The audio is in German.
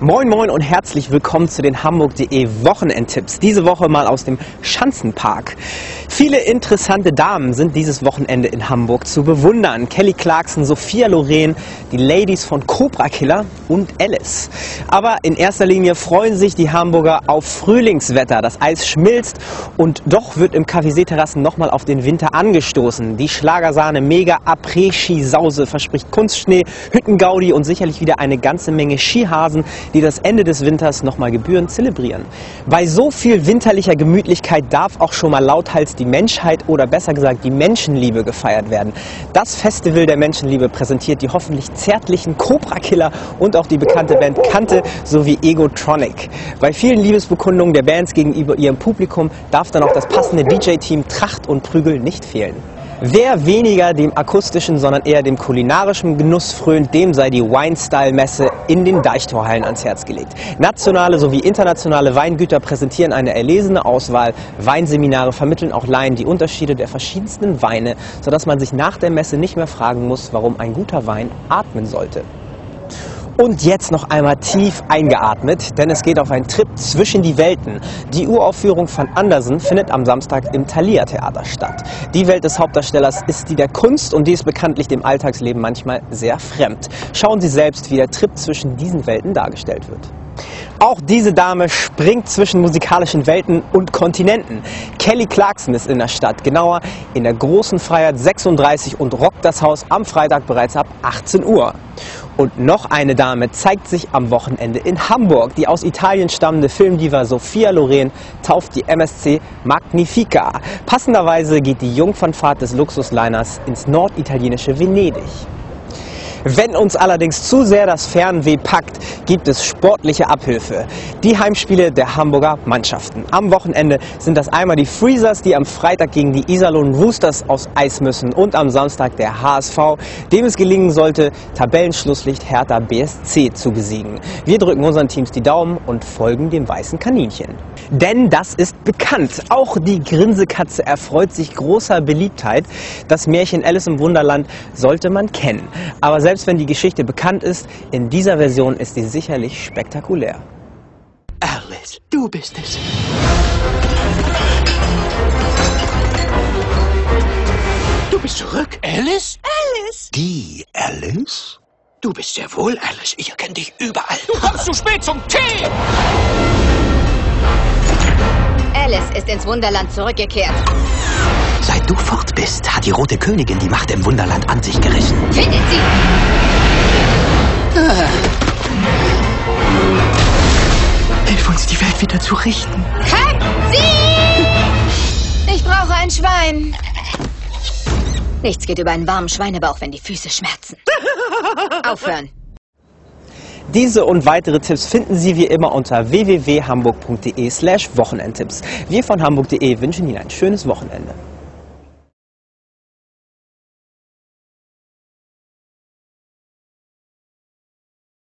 Moin Moin und herzlich willkommen zu den Hamburg.de Wochenendtipps. Diese Woche mal aus dem Schanzenpark. Viele interessante Damen sind dieses Wochenende in Hamburg zu bewundern. Kelly Clarkson, Sophia Loren, die Ladies von Cobra Killer und Alice. Aber in erster Linie freuen sich die Hamburger auf Frühlingswetter. Das Eis schmilzt und doch wird im Café Seeterrassen nochmal auf den Winter angestoßen. Die Schlagersahne Mega Après-Ski-Sause verspricht Kunstschnee, Hüttengaudi und sicherlich wieder eine ganze Menge Skihasen, die das Ende des Winters nochmal gebührend zelebrieren. Bei so viel winterlicher Gemütlichkeit darf auch schon mal lauthals die Menschheit oder besser gesagt die Menschenliebe gefeiert werden. Das Festival der Menschenliebe präsentiert die hoffentlich zärtlichen Cobra Killer und auch die bekannte Band Kante sowie Egotronic. Bei vielen Liebesbekundungen der Bands gegenüber ihrem Publikum darf dann auch das passende DJ-Team Tracht und Prügel nicht fehlen. Wer weniger dem akustischen, sondern eher dem kulinarischen Genuss frönt, dem sei die Wine-Style-Messe in den Deichtorhallen ans Herz gelegt. Nationale sowie internationale Weingüter präsentieren eine erlesene Auswahl. Weinseminare vermitteln auch Laien die Unterschiede der verschiedensten Weine, sodass man sich nach der Messe nicht mehr fragen muss, warum ein guter Wein atmen sollte. Und jetzt noch einmal tief eingeatmet, denn es geht auf einen Trip zwischen die Welten. Die Uraufführung von Andersen findet am Samstag im Thalia Theater statt. Die Welt des Hauptdarstellers ist die der Kunst und die ist bekanntlich dem Alltagsleben manchmal sehr fremd. Schauen Sie selbst, wie der Trip zwischen diesen Welten dargestellt wird. Auch diese Dame springt zwischen musikalischen Welten und Kontinenten. Kelly Clarkson ist in der Stadt, genauer in der Großen Freiheit 36 und rockt das Haus am Freitag bereits ab 18 Uhr. Und noch eine Dame zeigt sich am Wochenende in Hamburg. Die aus Italien stammende Filmdiva Sophia Loren tauft die MSC Magnifica. Passenderweise geht die Jungfernfahrt des Luxusliners ins norditalienische Venedig. Wenn uns allerdings zu sehr das Fernweh packt, gibt es sportliche Abhilfe. Die Heimspiele der Hamburger Mannschaften. Am Wochenende sind das einmal die Freezers, die am Freitag gegen die Iserlohn Roosters aus Eis müssen und am Samstag der HSV, dem es gelingen sollte, Tabellenschlusslicht Hertha BSC zu besiegen. Wir drücken unseren Teams die Daumen und folgen dem weißen Kaninchen. Denn das ist bekannt. Auch die Grinsekatze erfreut sich großer Beliebtheit. Das Märchen Alice im Wunderland sollte man kennen. Aber selbst wenn die Geschichte bekannt ist, in dieser Version ist sie sicherlich spektakulär. Alice, du bist es. Du bist zurück, Alice? Alice? Die Alice? Du bist sehr wohl Alice. Ich erkenne dich überall. Du kommst zu spät zum Tee! Alice ist ins Wunderland zurückgekehrt. Seit du fort bist, hat die Rote Königin die Macht im Wunderland an sich gerissen. Findet sie! Hilf uns, die Welt wieder zu richten. Halt sie! Ich brauche ein Schwein. Nichts geht über einen warmen Schweinebauch, wenn die Füße schmerzen. Aufhören. Diese und weitere Tipps finden Sie wie immer unter www.hamburg.de slash Wochenendtipps. Wir von hamburg.de wünschen Ihnen ein schönes Wochenende.